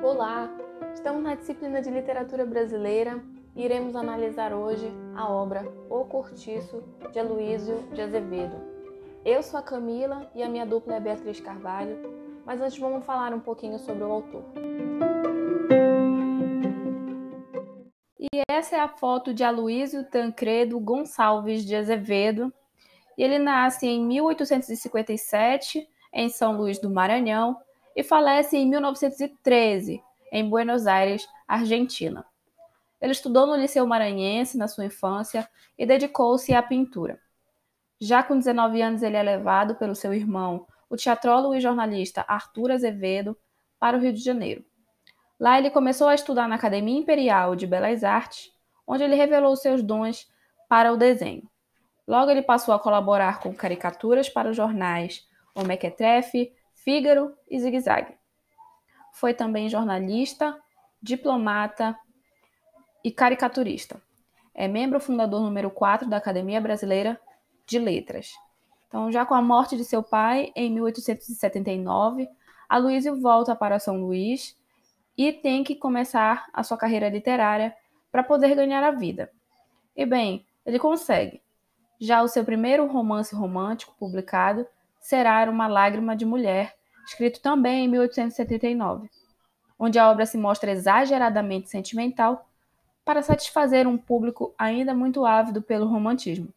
Olá, estamos na disciplina de Literatura Brasileira e iremos analisar hoje a obra O Cortiço, de Aloísio de Azevedo. Eu sou a Camila e a minha dupla é Beatriz Carvalho, mas antes vamos falar um pouquinho sobre o autor. E essa é a foto de Aloísio Tancredo Gonçalves de Azevedo. Ele nasce em 1857 em São Luís do Maranhão e falece em 1913 em Buenos Aires, Argentina. Ele estudou no Liceu Maranhense na sua infância e dedicou-se à pintura. Já com 19 anos, ele é levado pelo seu irmão, o teatrólogo e jornalista Arthur Azevedo, para o Rio de Janeiro. Lá ele começou a estudar na Academia Imperial de Belas Artes, onde ele revelou seus dons para o desenho. Logo ele passou a colaborar com caricaturas para os jornais O Mequetrefe, Fígaro e Zig Zag. Foi também jornalista, diplomata e caricaturista. É membro fundador número 4 da Academia Brasileira de Letras. Então, já com a morte de seu pai, em 1879, Aloysio volta para São Luís e tem que começar a sua carreira literária para poder ganhar a vida. E bem, ele consegue. Já o seu primeiro romance romântico publicado será Uma Lágrima de Mulher, escrito também em 1879, onde a obra se mostra exageradamente sentimental para satisfazer um público ainda muito ávido pelo romantismo.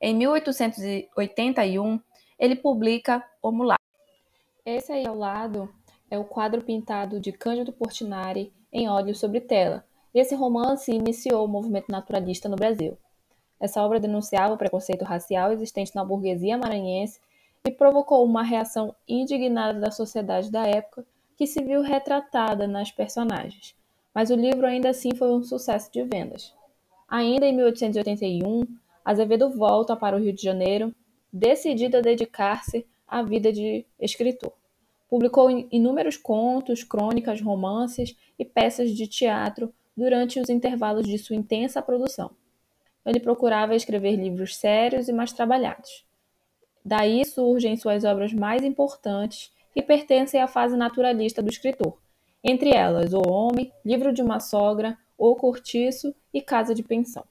Em 1881, ele publica O Mulato. Esse aí ao lado é o quadro pintado de Cândido Portinari em óleo sobre tela. Esse romance iniciou o movimento naturalista no Brasil. Essa obra denunciava o preconceito racial existente na burguesia maranhense e provocou uma reação indignada da sociedade da época que se viu retratada nas personagens. Mas o livro ainda assim foi um sucesso de vendas. Ainda em 1881, Azevedo volta para o Rio de Janeiro, decidido a dedicar-se à vida de escritor. Publicou inúmeros contos, crônicas, romances e peças de teatro durante os intervalos de sua intensa produção. Ele procurava escrever livros sérios e mais trabalhados. Daí surgem suas obras mais importantes, que pertencem à fase naturalista do escritor, entre elas O Homem, Livro de uma Sogra, O Cortiço e Casa de Pensão.